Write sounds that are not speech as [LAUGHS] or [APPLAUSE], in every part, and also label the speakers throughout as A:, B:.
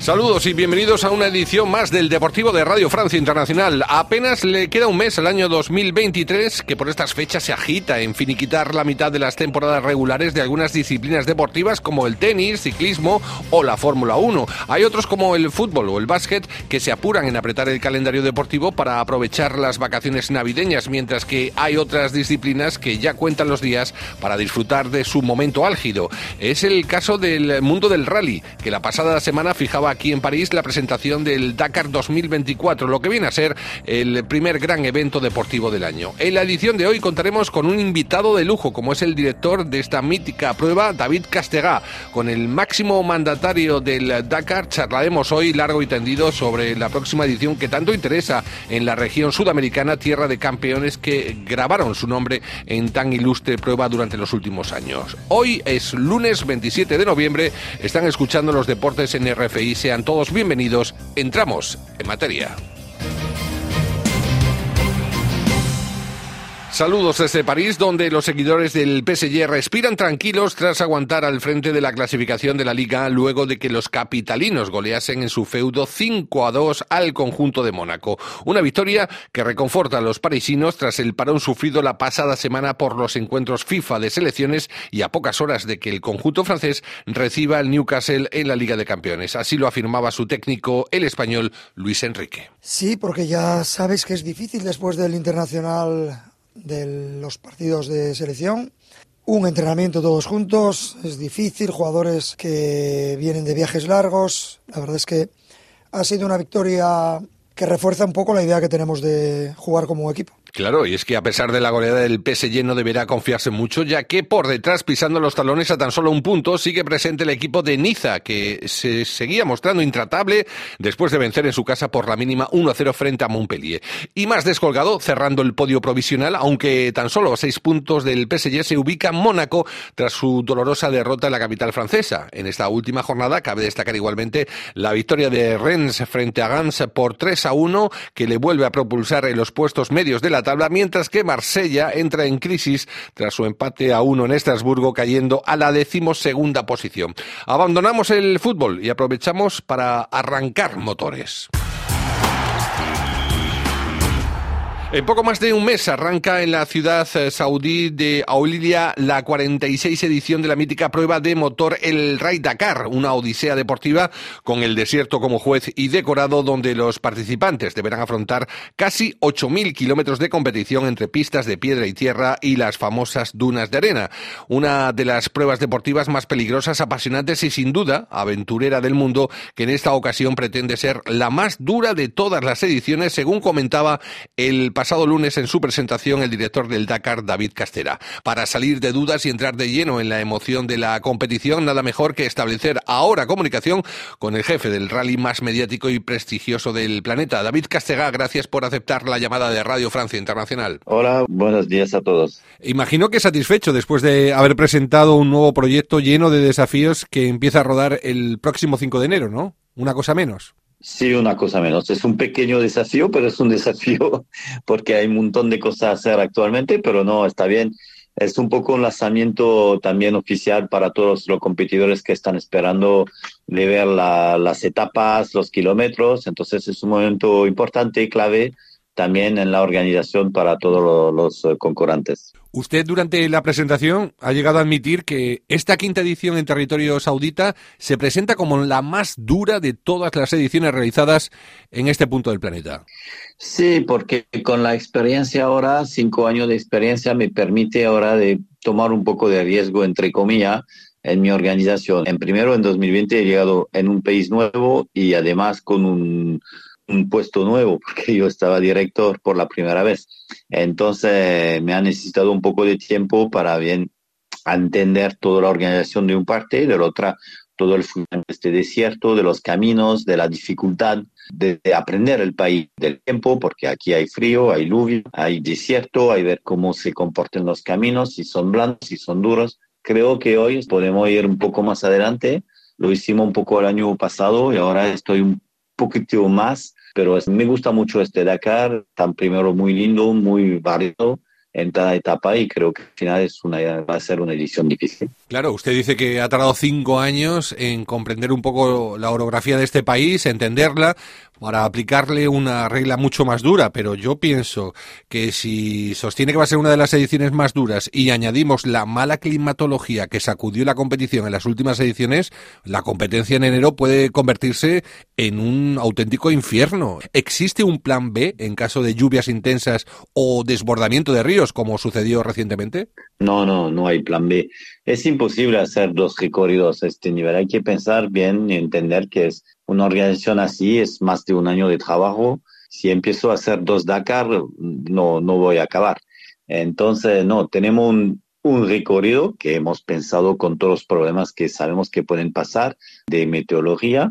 A: Saludos y bienvenidos a una edición más del Deportivo de Radio Francia Internacional. Apenas le queda un mes al año 2023 que por estas fechas se agita en finiquitar la mitad de las temporadas regulares de algunas disciplinas deportivas como el tenis, ciclismo o la Fórmula 1. Hay otros como el fútbol o el básquet que se apuran en apretar el calendario deportivo para aprovechar las vacaciones navideñas, mientras que hay otras disciplinas que ya cuentan los días para disfrutar de su momento álgido. Es el caso del mundo del rally, que la pasada semana fijaba aquí en París la presentación del Dakar 2024, lo que viene a ser el primer gran evento deportivo del año. En la edición de hoy contaremos con un invitado de lujo, como es el director de esta mítica prueba, David Castegá. Con el máximo mandatario del Dakar charlaremos hoy largo y tendido sobre la próxima edición que tanto interesa en la región sudamericana, tierra de campeones que grabaron su nombre en tan ilustre prueba durante los últimos años. Hoy es lunes 27 de noviembre, están escuchando los deportes en RFI sean todos bienvenidos. Entramos en materia. Saludos desde París, donde los seguidores del PSG respiran tranquilos tras aguantar al frente de la clasificación de la Liga luego de que los capitalinos goleasen en su feudo 5 a 2 al conjunto de Mónaco. Una victoria que reconforta a los parisinos tras el parón sufrido la pasada semana por los encuentros FIFA de selecciones y a pocas horas de que el conjunto francés reciba al Newcastle en la Liga de Campeones. Así lo afirmaba su técnico, el español Luis Enrique.
B: Sí, porque ya sabes que es difícil después del internacional de los partidos de selección. Un entrenamiento todos juntos, es difícil, jugadores que vienen de viajes largos. La verdad es que ha sido una victoria que refuerza un poco la idea que tenemos de jugar como equipo.
A: Claro, y es que a pesar de la goleada del PSG no deberá confiarse mucho, ya que por detrás, pisando los talones a tan solo un punto, sigue presente el equipo de Niza, que se seguía mostrando intratable después de vencer en su casa por la mínima 1-0 frente a Montpellier. Y más descolgado, cerrando el podio provisional, aunque tan solo a seis puntos del PSG se ubica Mónaco tras su dolorosa derrota en la capital francesa. En esta última jornada cabe destacar igualmente la victoria de Rennes frente a Gans por 3-1, que le vuelve a propulsar en los puestos medios de la tabla, mientras que Marsella entra en crisis tras su empate a uno en Estrasburgo, cayendo a la decimosegunda posición. Abandonamos el fútbol y aprovechamos para arrancar motores. En poco más de un mes arranca en la ciudad eh, saudí de Aulilia la 46 edición de la mítica prueba de motor el Ride Dakar, una odisea deportiva con el desierto como juez y decorado donde los participantes deberán afrontar casi 8.000 kilómetros de competición entre pistas de piedra y tierra y las famosas dunas de arena. Una de las pruebas deportivas más peligrosas, apasionantes y sin duda aventurera del mundo que en esta ocasión pretende ser la más dura de todas las ediciones según comentaba el pasado lunes en su presentación el director del Dakar, David Castera. Para salir de dudas y entrar de lleno en la emoción de la competición, nada mejor que establecer ahora comunicación con el jefe del rally más mediático y prestigioso del planeta. David Castega, gracias por aceptar la llamada de Radio Francia Internacional.
C: Hola, buenos días a todos.
A: Imagino que satisfecho después de haber presentado un nuevo proyecto lleno de desafíos que empieza a rodar el próximo 5 de enero, ¿no? Una cosa menos.
C: Sí, una cosa menos. Es un pequeño desafío, pero es un desafío [LAUGHS] porque hay un montón de cosas a hacer actualmente, pero no, está bien. Es un poco un lanzamiento también oficial para todos los competidores que están esperando de ver las etapas, los kilómetros. Entonces es un momento importante y clave también en la organización para todos los eh, concurrentes.
A: Usted durante la presentación ha llegado a admitir que esta quinta edición en territorio saudita se presenta como la más dura de todas las ediciones realizadas en este punto del planeta.
C: Sí, porque con la experiencia ahora, cinco años de experiencia, me permite ahora de tomar un poco de riesgo, entre comillas, en mi organización. En primero, en 2020 he llegado en un país nuevo y además con un un puesto nuevo porque yo estaba director por la primera vez. Entonces me ha necesitado un poco de tiempo para bien entender toda la organización de un parte y de la otra todo el de este desierto, de los caminos, de la dificultad de, aprender el país del tiempo, porque aquí hay frío, hay lluvia, hay desierto, hay ver cómo se comportan los caminos, si son blandos, si son duros. Creo que hoy podemos ir un poco más adelante. Lo hicimos un poco el año pasado y ahora estoy un poquito más pero me gusta mucho este Dakar, tan primero muy lindo, muy variado, en cada etapa y creo que al final es una, va a ser una edición difícil.
A: Claro, usted dice que ha tardado cinco años en comprender un poco la orografía de este país, entenderla, para aplicarle una regla mucho más dura, pero yo pienso que si sostiene que va a ser una de las ediciones más duras y añadimos la mala climatología que sacudió la competición en las últimas ediciones, la competencia en enero puede convertirse en un auténtico infierno. ¿Existe un plan B en caso de lluvias intensas o desbordamiento de ríos, como sucedió recientemente?
C: No, no, no hay plan B. Es imposible hacer dos recorridos a este nivel. Hay que pensar bien y entender que es una organización así es más de un año de trabajo. Si empiezo a hacer dos Dakar, no, no voy a acabar. Entonces, no, tenemos un, un recorrido que hemos pensado con todos los problemas que sabemos que pueden pasar de meteorología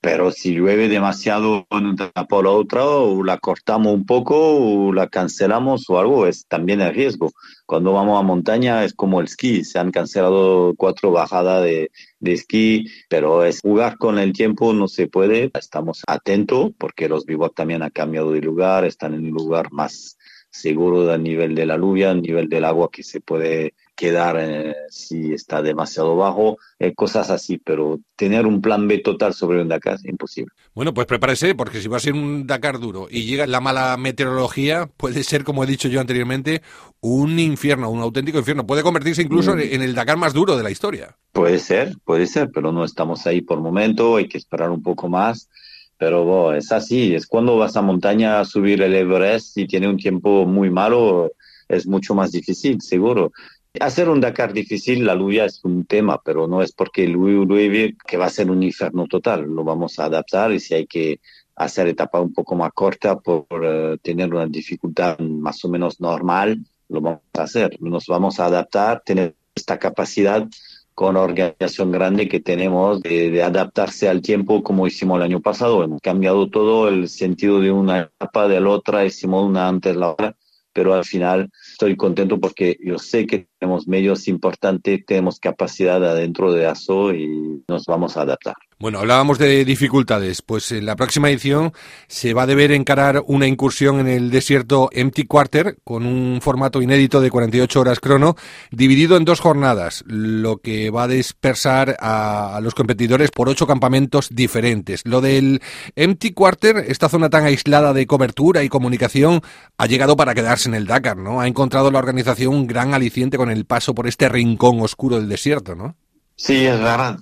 C: pero si llueve demasiado en una por la otra, o la cortamos un poco, o la cancelamos o algo, es también el riesgo. Cuando vamos a montaña es como el esquí, se han cancelado cuatro bajadas de, de esquí, pero es jugar con el tiempo, no se puede. Estamos atentos porque los vivos también han cambiado de lugar, están en un lugar más seguro a nivel de la lluvia, a nivel del agua que se puede quedar eh, si está demasiado bajo, eh, cosas así, pero tener un plan B total sobre un Dakar es imposible.
A: Bueno, pues prepárese, porque si va a ser un Dakar duro y llega la mala meteorología, puede ser, como he dicho yo anteriormente, un infierno, un auténtico infierno. Puede convertirse incluso mm. en el Dakar más duro de la historia.
C: Puede ser, puede ser, pero no estamos ahí por momento, hay que esperar un poco más. Pero es así, es cuando vas a montaña a subir el Everest y tiene un tiempo muy malo, es mucho más difícil, seguro. Hacer un Dakar difícil, la lluvia es un tema, pero no es porque llueve que va a ser un infierno total. Lo vamos a adaptar y si hay que hacer etapa un poco más corta por eh, tener una dificultad más o menos normal, lo vamos a hacer. Nos vamos a adaptar, tener esta capacidad con organización grande que tenemos de, de, adaptarse al tiempo como hicimos el año pasado. Hemos cambiado todo el sentido de una etapa, de la otra, hicimos una antes la otra, pero al final estoy contento porque yo sé que tenemos medios importantes, tenemos capacidad adentro de ASO y nos vamos a adaptar.
A: Bueno, hablábamos de dificultades. Pues en la próxima edición se va a deber encarar una incursión en el desierto Empty Quarter con un formato inédito de 48 horas crono, dividido en dos jornadas, lo que va a dispersar a, los competidores por ocho campamentos diferentes. Lo del Empty Quarter, esta zona tan aislada de cobertura y comunicación, ha llegado para quedarse en el Dakar, ¿no? Ha encontrado la organización un gran aliciente con el paso por este rincón oscuro del desierto, ¿no?
C: Sí, es verdad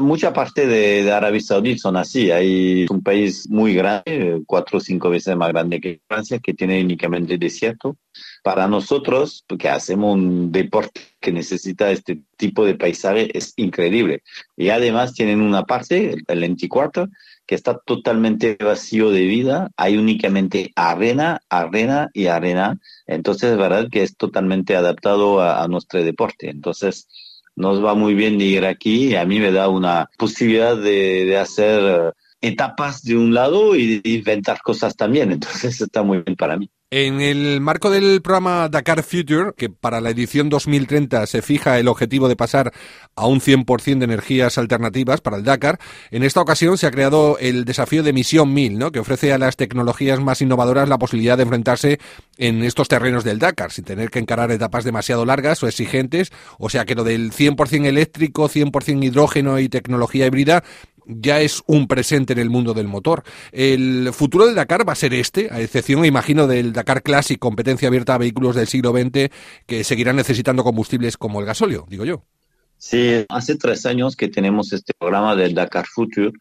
C: Mucha parte de, Arabia Saudí son así. Hay un país muy grande, cuatro o cinco veces más grande que Francia, que tiene únicamente desierto. Para nosotros, que hacemos un deporte que necesita este tipo de paisaje, es increíble. Y además tienen una parte, el 24, que está totalmente vacío de vida. Hay únicamente arena, arena y arena. Entonces, es verdad que es totalmente adaptado a, nuestro deporte. Entonces, nos va muy bien ir aquí y a mí me da una posibilidad de, de hacer etapas de un lado y de inventar cosas también. Entonces [LAUGHS] está muy bien para mí.
A: En el marco del programa Dakar Future, que para la edición 2030 se fija el objetivo de pasar a un 100% de energías alternativas para el Dakar, en esta ocasión se ha creado el desafío de Misión 1000, ¿no? que ofrece a las tecnologías más innovadoras la posibilidad de enfrentarse en estos terrenos del Dakar, sin tener que encarar etapas demasiado largas o exigentes. O sea que lo del 100% eléctrico, 100% hidrógeno y tecnología híbrida ya es un presente en el mundo del motor. El futuro del Dakar va a ser este, a excepción, imagino, del Dakar Classic, competencia abierta a vehículos del siglo XX que seguirán necesitando combustibles como el gasóleo, digo yo.
C: Sí, hace tres años que tenemos este programa del Dakar Future.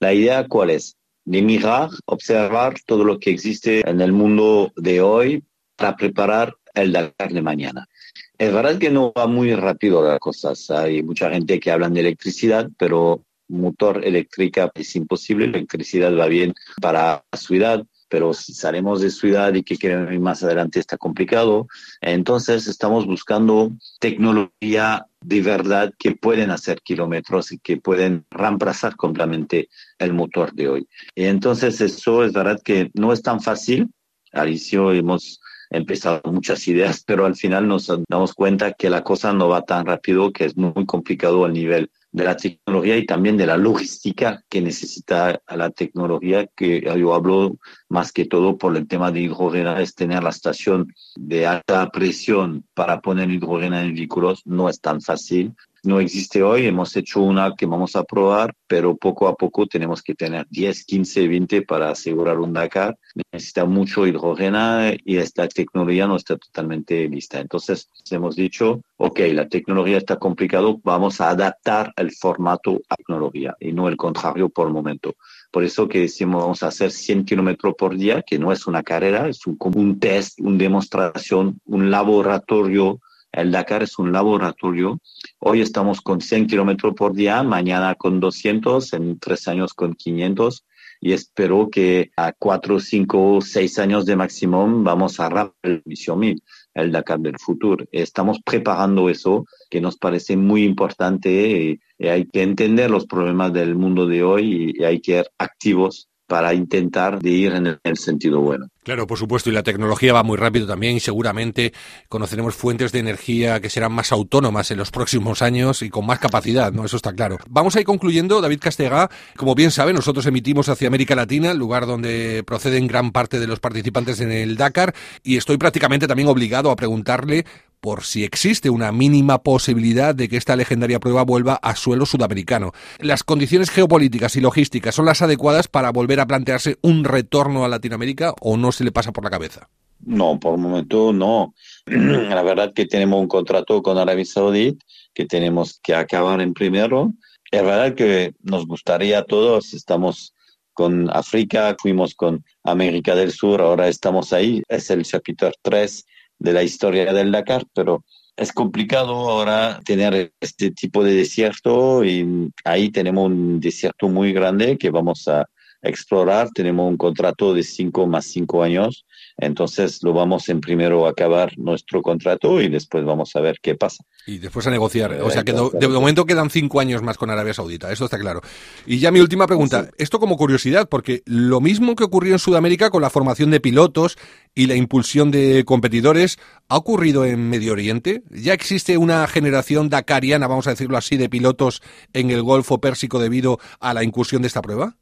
C: La idea cuál es? De mirar, observar todo lo que existe en el mundo de hoy para preparar el Dakar de mañana. Es verdad que no va muy rápido las cosas. Hay mucha gente que habla de electricidad, pero motor eléctrica es imposible, la electricidad va bien para la ciudad, pero si salimos de ciudad y que queremos ir más adelante está complicado. Entonces estamos buscando tecnología de verdad que pueden hacer kilómetros y que pueden reemplazar completamente el motor de hoy. Y entonces eso es verdad que no es tan fácil. Alicio hemos empezado muchas ideas, pero al final nos damos cuenta que la cosa no va tan rápido, que es muy complicado a nivel de la tecnología y también de la logística que necesita la tecnología, que yo hablo más que todo por el tema de hidrógeno, es tener la estación de alta presión para poner hidrógeno en vehículos, no es tan fácil no existe hoy. Hemos hecho una que vamos a probar, pero poco a poco tenemos que tener 10, 15, 20 para asegurar un Dakar. Necesita mucho hidrógeno y esta tecnología no está totalmente lista. Entonces hemos dicho, ok, la tecnología está complicado, vamos a adaptar el formato a tecnología y no el contrario por el momento. Por eso que decimos vamos a hacer 100 kilómetros por día, que no es una carrera, es un, un test, una demostración, un laboratorio el Dakar es un laboratorio. Hoy estamos con 100 kilómetros por día, mañana con 200, en tres años con 500 y espero que a cuatro, cinco, seis años de máximo vamos a rapar el misión 1000, el Dakar del futuro. Estamos preparando eso, que nos parece muy importante y, hay que entender los problemas del mundo de hoy y, hay que ser activos para intentar ir en el sentido bueno.
A: Claro, por supuesto, y la tecnología va muy rápido también y seguramente conoceremos fuentes de energía que serán más autónomas en los próximos años y con más capacidad, ¿no? Eso está claro. Vamos a ir concluyendo, David Castega. Como bien sabe, nosotros emitimos hacia América Latina, el lugar donde proceden gran parte de los participantes en el Dakar, y estoy prácticamente también obligado a preguntarle por si existe una mínima posibilidad de que esta legendaria prueba vuelva a suelo sudamericano. ¿Las condiciones geopolíticas y logísticas son las adecuadas para volver a plantearse un retorno a Latinoamérica o no se le pasa por la cabeza?
C: No, por el momento no. [CLEARS THROAT] La verdad que tenemos un contrato con Arabia Saudí que tenemos que acabar en primero. Es verdad que nos gustaría a todos, estamos con África, fuimos con América del Sur, ahora estamos ahí, es el capítulo 3 de la historia del Dakar, pero es complicado ahora tener este tipo de desierto y ahí tenemos un desierto muy grande que vamos a explorar. Tenemos un contrato de cinco más cinco años entonces lo vamos en primero a acabar nuestro contrato y después vamos a ver qué pasa.
A: Y después a negociar. O sea que de, momento quedan cinco años más con Arabia Saudita, eso está claro. Y ya mi última pregunta, esto como curiosidad, porque lo mismo que ocurrió en Sudamérica con la formación de pilotos y la impulsión de competidores, ¿ha ocurrido en Medio Oriente? ¿Ya existe una generación dakariana, vamos a decirlo así, de pilotos en el Golfo Pérsico debido a la incursión de esta prueba?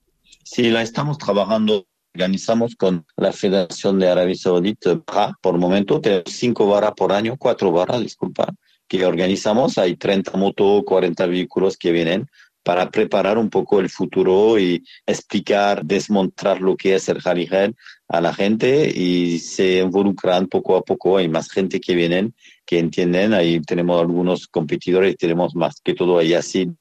C: Sí, la estamos trabajando organizamos con la Federación de Arabia Saudita, por momento tenemos cinco barras por año, cuatro barras, disculpa, que organizamos. Hay 30 motos, 40 vehículos que vienen para preparar un poco el futuro y explicar, desmontar lo que es el Haligen a la gente y se involucran poco a poco. Hay más gente que vienen, que entienden. Ahí tenemos algunos competidores, tenemos más que todo a Yassin,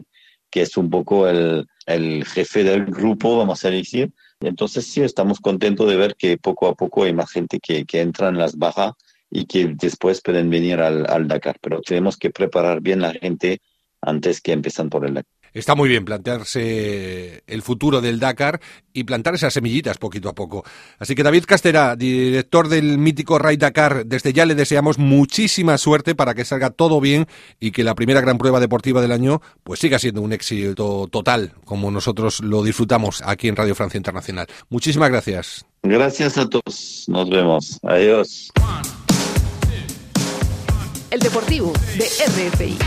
C: que es un poco el, el jefe del grupo, vamos a decir, entonces sí, estamos contentos de ver que poco a poco hay más gente que, que entra en las bajas y que después pueden venir al, al Dakar, pero tenemos que preparar bien la gente antes que empiezan por el Dakar.
A: Está muy bien plantearse el futuro del Dakar y plantar esas semillitas poquito a poco. Así que David Castera, director del mítico Ride Dakar, desde ya le deseamos muchísima suerte para que salga todo bien y que la primera gran prueba deportiva del año pues siga siendo un éxito total, como nosotros lo disfrutamos aquí en Radio Francia Internacional. Muchísimas gracias.
C: Gracias a todos. Nos vemos. Adiós.
D: El Deportivo de RFI.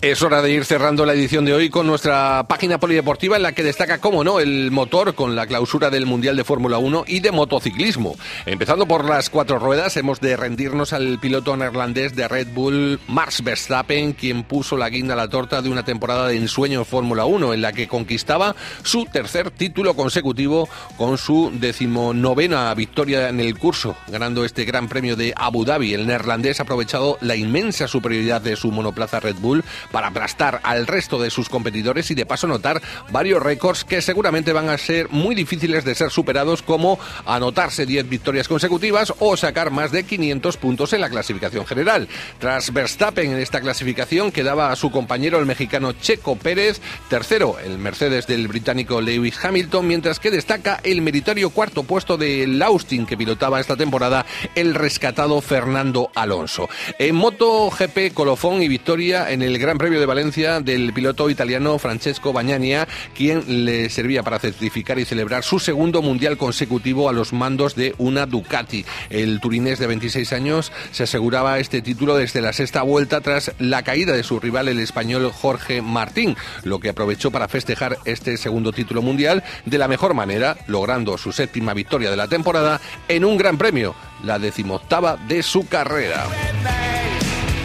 A: Es hora de ir cerrando la edición de hoy con nuestra página polideportiva en la que destaca, como no, el motor con la clausura del Mundial de Fórmula 1 y de motociclismo. Empezando por las cuatro ruedas, hemos de rendirnos al piloto neerlandés de Red Bull, Max Verstappen, quien puso la guinda a la torta de una temporada de ensueño en Fórmula 1 en la que conquistaba su tercer título consecutivo con su decimonovena victoria en el curso, ganando este Gran Premio de Abu Dhabi. El neerlandés ha aprovechado la inmensa superioridad de su monoplaza Red Bull para aplastar al resto de sus competidores y de paso anotar varios récords que seguramente van a ser muy difíciles de ser superados como anotarse 10 victorias consecutivas o sacar más de 500 puntos en la clasificación general. Tras Verstappen en esta clasificación quedaba a su compañero el mexicano Checo Pérez, tercero el Mercedes del británico Lewis Hamilton, mientras que destaca el meritorio cuarto puesto del Austin que pilotaba esta temporada el rescatado Fernando Alonso. En MotoGP, colofón y victoria en el Gran Gran Premio de Valencia del piloto italiano Francesco Bagnania, quien le servía para certificar y celebrar su segundo mundial consecutivo a los mandos de una Ducati. El turinés de 26 años se aseguraba este título desde la sexta vuelta tras la caída de su rival el español Jorge Martín, lo que aprovechó para festejar este segundo título mundial de la mejor manera, logrando su séptima victoria de la temporada en un gran premio, la decimoctava de su carrera.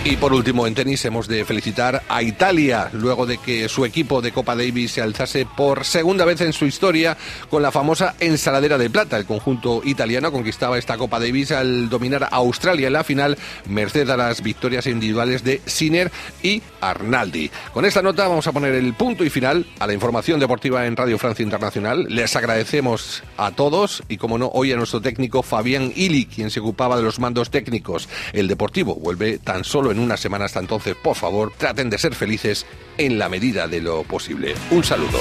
A: Y por último, en tenis hemos de felicitar a Italia, luego de que su equipo de Copa Davis se alzase por segunda vez en su historia con la famosa ensaladera de plata. El conjunto italiano conquistaba esta Copa Davis al dominar a Australia en la final, merced a las victorias individuales de Sinner y Arnaldi. Con esta nota vamos a poner el punto y final a la información deportiva en Radio Francia Internacional. Les agradecemos a todos y, como no, hoy a nuestro técnico Fabián Ili, quien se ocupaba de los mandos técnicos. El Deportivo vuelve tan solo en una semana hasta entonces, por favor, traten de ser felices en la medida de lo posible. Un saludo.